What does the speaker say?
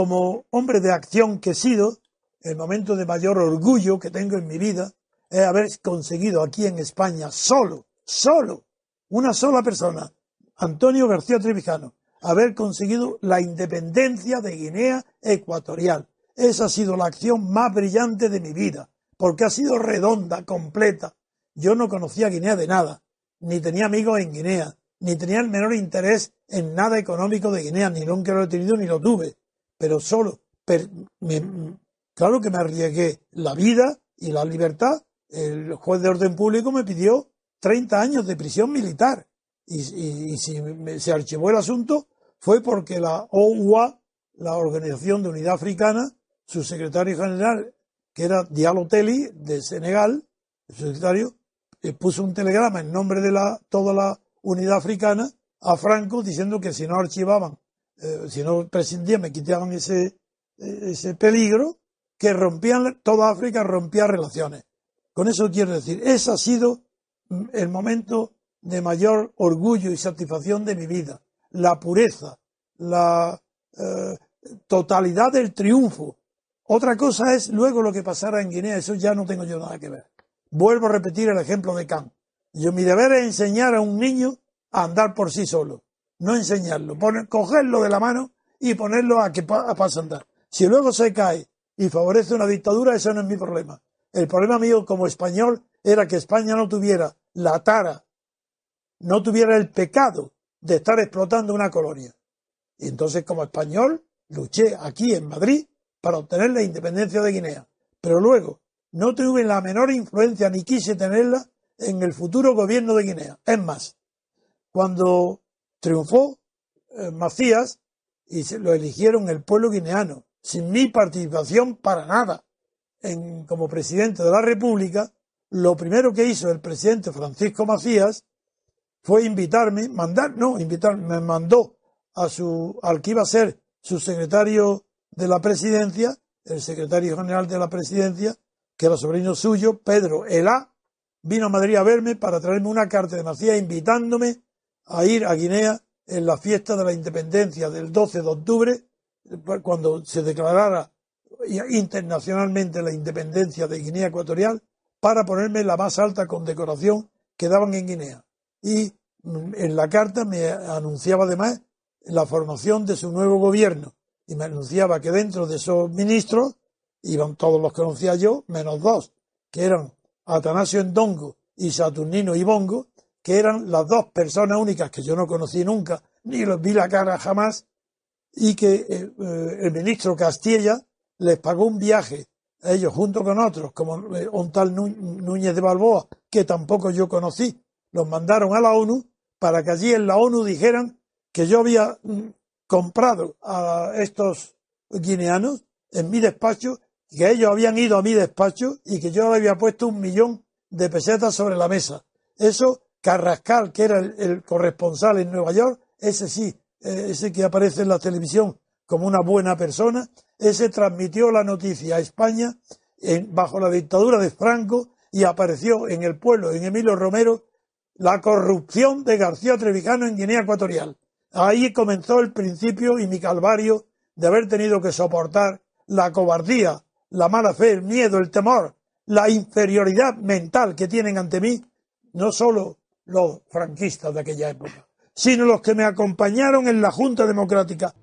como hombre de acción que he sido, el momento de mayor orgullo que tengo en mi vida es haber conseguido aquí en España solo, solo, una sola persona, Antonio García Trevijano, haber conseguido la independencia de Guinea Ecuatorial. Esa ha sido la acción más brillante de mi vida, porque ha sido redonda, completa. Yo no conocía Guinea de nada, ni tenía amigos en Guinea, ni tenía el menor interés en nada económico de Guinea, ni nunca lo he tenido ni lo tuve, pero solo, claro que me arriesgué la vida y la libertad. El juez de orden público me pidió 30 años de prisión militar y, si se archivó el asunto fue porque la OUA, la Organización de Unidad Africana, su secretario general, que era Diallo Teli, de Senegal, el secretario, eh, puso un telegrama en nombre de la, toda la unidad africana a Franco diciendo que si no archivaban, eh, si no prescindían, me quitaban ese, ese peligro, que rompían, toda África rompía relaciones. Con eso quiero decir, ese ha sido el momento de mayor orgullo y satisfacción de mi vida. La pureza, la eh, totalidad del triunfo. Otra cosa es luego lo que pasara en Guinea, eso ya no tengo yo nada que ver. Vuelvo a repetir el ejemplo de Kant. Yo mi deber es enseñar a un niño a andar por sí solo, no enseñarlo, poner, cogerlo de la mano y ponerlo a que a andar. Si luego se cae y favorece una dictadura, eso no es mi problema. El problema mío como español era que España no tuviera la tara, no tuviera el pecado de estar explotando una colonia. Y entonces como español luché aquí en Madrid para obtener la independencia de Guinea. Pero luego no tuve la menor influencia ni quise tenerla en el futuro gobierno de Guinea. Es más, cuando triunfó eh, Macías y se lo eligieron el pueblo guineano, sin mi participación para nada. En, como presidente de la República, lo primero que hizo el presidente Francisco Macías fue invitarme, mandar, no, invitar, me mandó a su, al que iba a ser su secretario de la presidencia, el secretario general de la presidencia, que era sobrino suyo, Pedro Elá, vino a Madrid a verme para traerme una carta de Macías invitándome a ir a Guinea en la fiesta de la independencia del 12 de octubre, cuando se declarara internacionalmente la independencia de Guinea Ecuatorial, para ponerme la más alta condecoración que daban en Guinea. Y en la carta me anunciaba además la formación de su nuevo gobierno y me anunciaba que dentro de esos ministros iban todos los que conocía yo, menos dos, que eran Atanasio Endongo y Saturnino Ibongo, que eran las dos personas únicas que yo no conocí nunca, ni los vi la cara jamás, y que eh, eh, el ministro Castilla les pagó un viaje a ellos junto con otros, como eh, un tal Núñez de Balboa, que tampoco yo conocí, los mandaron a la ONU para que allí en la ONU dijeran que yo había mm, comprado a estos guineanos en mi despacho, que ellos habían ido a mi despacho y que yo había puesto un millón de pesetas sobre la mesa. Eso Carrascal, que era el, corresponsal en Nueva York, ese sí, eh, ese que aparece en la televisión como una buena persona, ese transmitió la noticia a España bajo la dictadura de Franco y apareció en el pueblo, en Emilio Romero, la corrupción de García Trevijano en Guinea Ecuatorial. Ahí comenzó el principio y mi calvario de haber tenido que soportar la cobardía, la mala fe, el miedo, el temor, la inferioridad mental que tienen ante mí, no solo los franquistas de aquella época, sino los que me acompañaron en la Junta Democrática